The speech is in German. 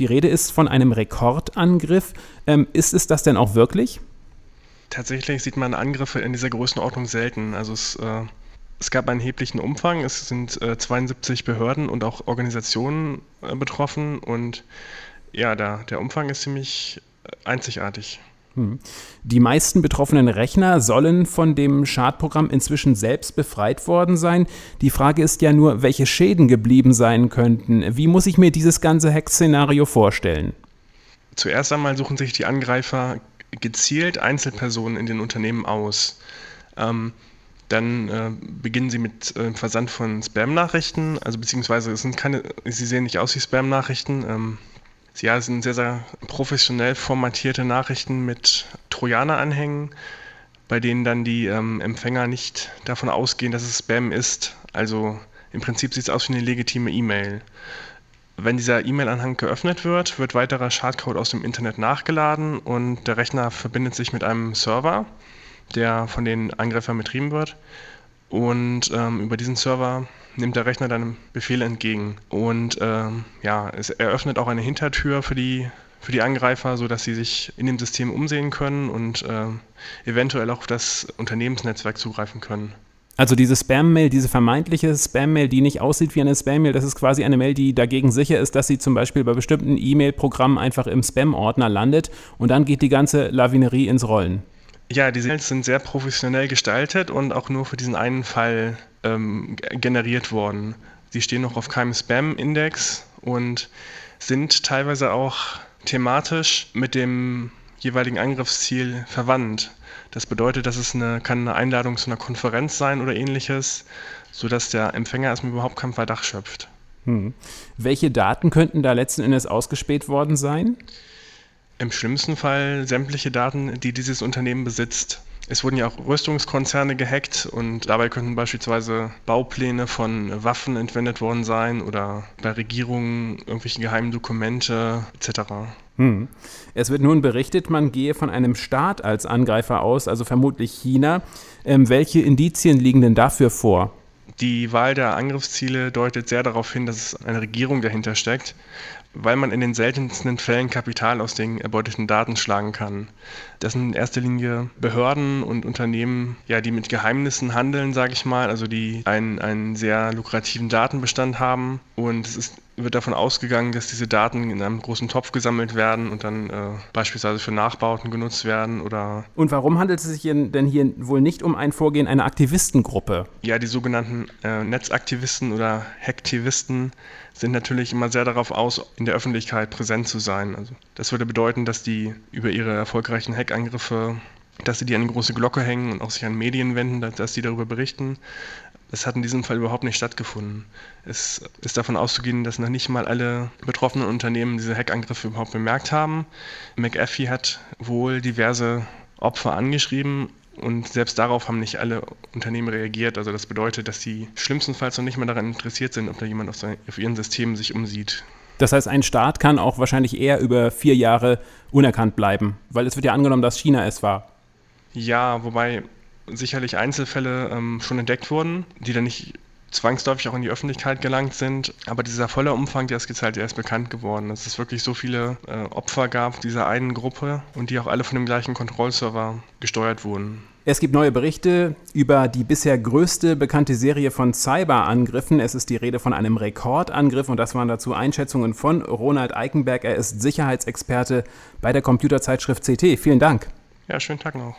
Die Rede ist von einem Rekordangriff. Ähm, ist es das denn auch wirklich? Tatsächlich sieht man Angriffe in dieser Größenordnung selten. Also es, äh, es gab einen erheblichen Umfang. Es sind äh, 72 Behörden und auch Organisationen äh, betroffen. Und ja, der, der Umfang ist ziemlich äh, einzigartig. Hm. Die meisten betroffenen Rechner sollen von dem Schadprogramm inzwischen selbst befreit worden sein. Die Frage ist ja nur, welche Schäden geblieben sein könnten. Wie muss ich mir dieses ganze Hack-Szenario vorstellen? Zuerst einmal suchen sich die Angreifer gezielt Einzelpersonen in den Unternehmen aus. Ähm, dann äh, beginnen sie mit äh, Versand von Spam-Nachrichten, also beziehungsweise es sind keine, sie sehen nicht aus wie Spam-Nachrichten. Ähm, ja, sind sehr, sehr professionell formatierte Nachrichten mit Trojaner-Anhängen, bei denen dann die ähm, Empfänger nicht davon ausgehen, dass es Spam ist. Also im Prinzip sieht es aus wie eine legitime E-Mail. Wenn dieser E-Mail-Anhang geöffnet wird, wird weiterer Schadcode aus dem Internet nachgeladen und der Rechner verbindet sich mit einem Server, der von den Angreifern betrieben wird. Und ähm, über diesen Server nimmt der Rechner dann Befehle entgegen. Und ähm, ja, es eröffnet auch eine Hintertür für die, für die Angreifer, sodass sie sich in dem System umsehen können und äh, eventuell auch auf das Unternehmensnetzwerk zugreifen können. Also diese Spam-Mail, diese vermeintliche Spam-Mail, die nicht aussieht wie eine Spam-Mail, das ist quasi eine Mail, die dagegen sicher ist, dass sie zum Beispiel bei bestimmten E-Mail-Programmen einfach im Spam-Ordner landet und dann geht die ganze Lavinerie ins Rollen. Ja, die Mails sind sehr professionell gestaltet und auch nur für diesen einen Fall ähm, generiert worden. Sie stehen noch auf keinem Spam-Index und sind teilweise auch thematisch mit dem jeweiligen Angriffsziel verwandt. Das bedeutet, dass es eine, kann eine Einladung zu einer Konferenz sein oder ähnliches, sodass der Empfänger erstmal überhaupt keinen Verdacht schöpft. Hm. Welche Daten könnten da letzten Endes ausgespäht worden sein? Im schlimmsten Fall sämtliche Daten, die dieses Unternehmen besitzt. Es wurden ja auch Rüstungskonzerne gehackt und dabei könnten beispielsweise Baupläne von Waffen entwendet worden sein oder bei Regierungen irgendwelche geheimen Dokumente etc. Hm. Es wird nun berichtet, man gehe von einem Staat als Angreifer aus, also vermutlich China. Ähm, welche Indizien liegen denn dafür vor? Die Wahl der Angriffsziele deutet sehr darauf hin, dass es eine Regierung dahinter steckt, weil man in den seltensten Fällen Kapital aus den erbeuteten Daten schlagen kann. Das sind in erster Linie Behörden und Unternehmen, ja, die mit Geheimnissen handeln, sage ich mal, also die einen, einen sehr lukrativen Datenbestand haben. Und es ist wird davon ausgegangen, dass diese Daten in einem großen Topf gesammelt werden und dann äh, beispielsweise für Nachbauten genutzt werden oder. Und warum handelt es sich denn hier wohl nicht um ein Vorgehen einer Aktivistengruppe? Ja, die sogenannten äh, Netzaktivisten oder Hacktivisten sind natürlich immer sehr darauf aus, in der Öffentlichkeit präsent zu sein. Also das würde bedeuten, dass die über ihre erfolgreichen Hackangriffe dass sie die an eine große Glocke hängen und auch sich an Medien wenden, dass sie darüber berichten. Das hat in diesem Fall überhaupt nicht stattgefunden. Es ist davon auszugehen, dass noch nicht mal alle betroffenen Unternehmen diese Hackangriffe überhaupt bemerkt haben. McAfee hat wohl diverse Opfer angeschrieben und selbst darauf haben nicht alle Unternehmen reagiert. Also das bedeutet, dass sie schlimmstenfalls noch nicht mal daran interessiert sind, ob da jemand auf, sein, auf ihren Systemen sich umsieht. Das heißt, ein Staat kann auch wahrscheinlich eher über vier Jahre unerkannt bleiben, weil es wird ja angenommen, dass China es war. Ja, wobei sicherlich Einzelfälle ähm, schon entdeckt wurden, die dann nicht zwangsläufig auch in die Öffentlichkeit gelangt sind. Aber dieser volle Umfang der ist jetzt halt erst bekannt geworden, dass es wirklich so viele äh, Opfer gab dieser einen Gruppe und die auch alle von dem gleichen Kontrollserver gesteuert wurden. Es gibt neue Berichte über die bisher größte bekannte Serie von Cyberangriffen. Es ist die Rede von einem Rekordangriff und das waren dazu Einschätzungen von Ronald Eikenberg. Er ist Sicherheitsexperte bei der Computerzeitschrift CT. Vielen Dank. Ja, schönen Tag noch.